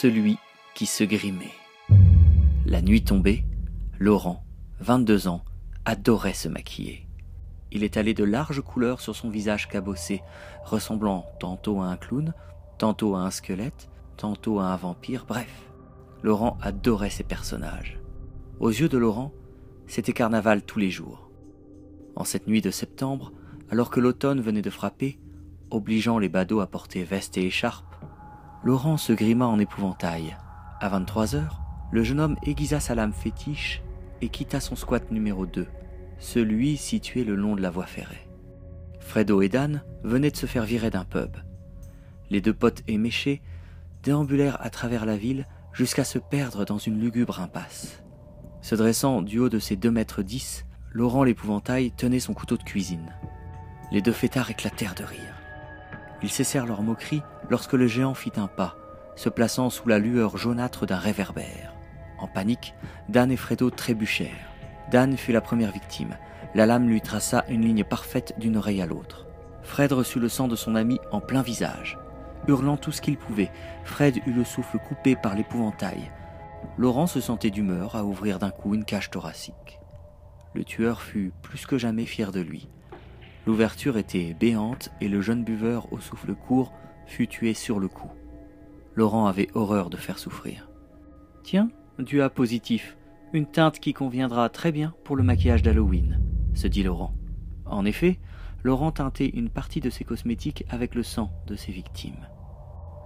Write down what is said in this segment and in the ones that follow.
celui qui se grimait. La nuit tombée, Laurent, 22 ans, adorait se maquiller. Il étalait de larges couleurs sur son visage cabossé, ressemblant tantôt à un clown, tantôt à un squelette, tantôt à un vampire, bref. Laurent adorait ses personnages. Aux yeux de Laurent, c'était carnaval tous les jours. En cette nuit de septembre, alors que l'automne venait de frapper, obligeant les badauds à porter veste et écharpe, Laurent se grima en épouvantail. À 23 heures, le jeune homme aiguisa sa lame fétiche et quitta son squat numéro 2, celui situé le long de la voie ferrée. Fredo et Dan venaient de se faire virer d'un pub. Les deux potes éméchés déambulèrent à travers la ville jusqu'à se perdre dans une lugubre impasse. Se dressant du haut de ses deux mètres dix, Laurent l'épouvantail tenait son couteau de cuisine. Les deux fêtards éclatèrent de rire. Ils cessèrent leur moquerie lorsque le géant fit un pas, se plaçant sous la lueur jaunâtre d'un réverbère. En panique, Dan et Fredo trébuchèrent. Dan fut la première victime. La lame lui traça une ligne parfaite d'une oreille à l'autre. Fred reçut le sang de son ami en plein visage. Hurlant tout ce qu'il pouvait, Fred eut le souffle coupé par l'épouvantail. Laurent se sentait d'humeur à ouvrir d'un coup une cage thoracique. Le tueur fut plus que jamais fier de lui. L'ouverture était béante et le jeune buveur au souffle court fut tué sur le coup. Laurent avait horreur de faire souffrir. Tiens, du A positif, une teinte qui conviendra très bien pour le maquillage d'Halloween, se dit Laurent. En effet, Laurent teintait une partie de ses cosmétiques avec le sang de ses victimes.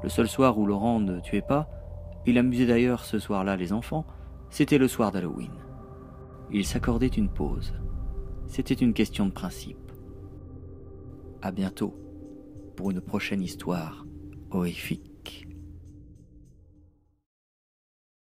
Le seul soir où Laurent ne tuait pas, il amusait d'ailleurs ce soir-là les enfants, c'était le soir d'Halloween. Il s'accordait une pause. C'était une question de principe. À bientôt pour une prochaine histoire horrifique.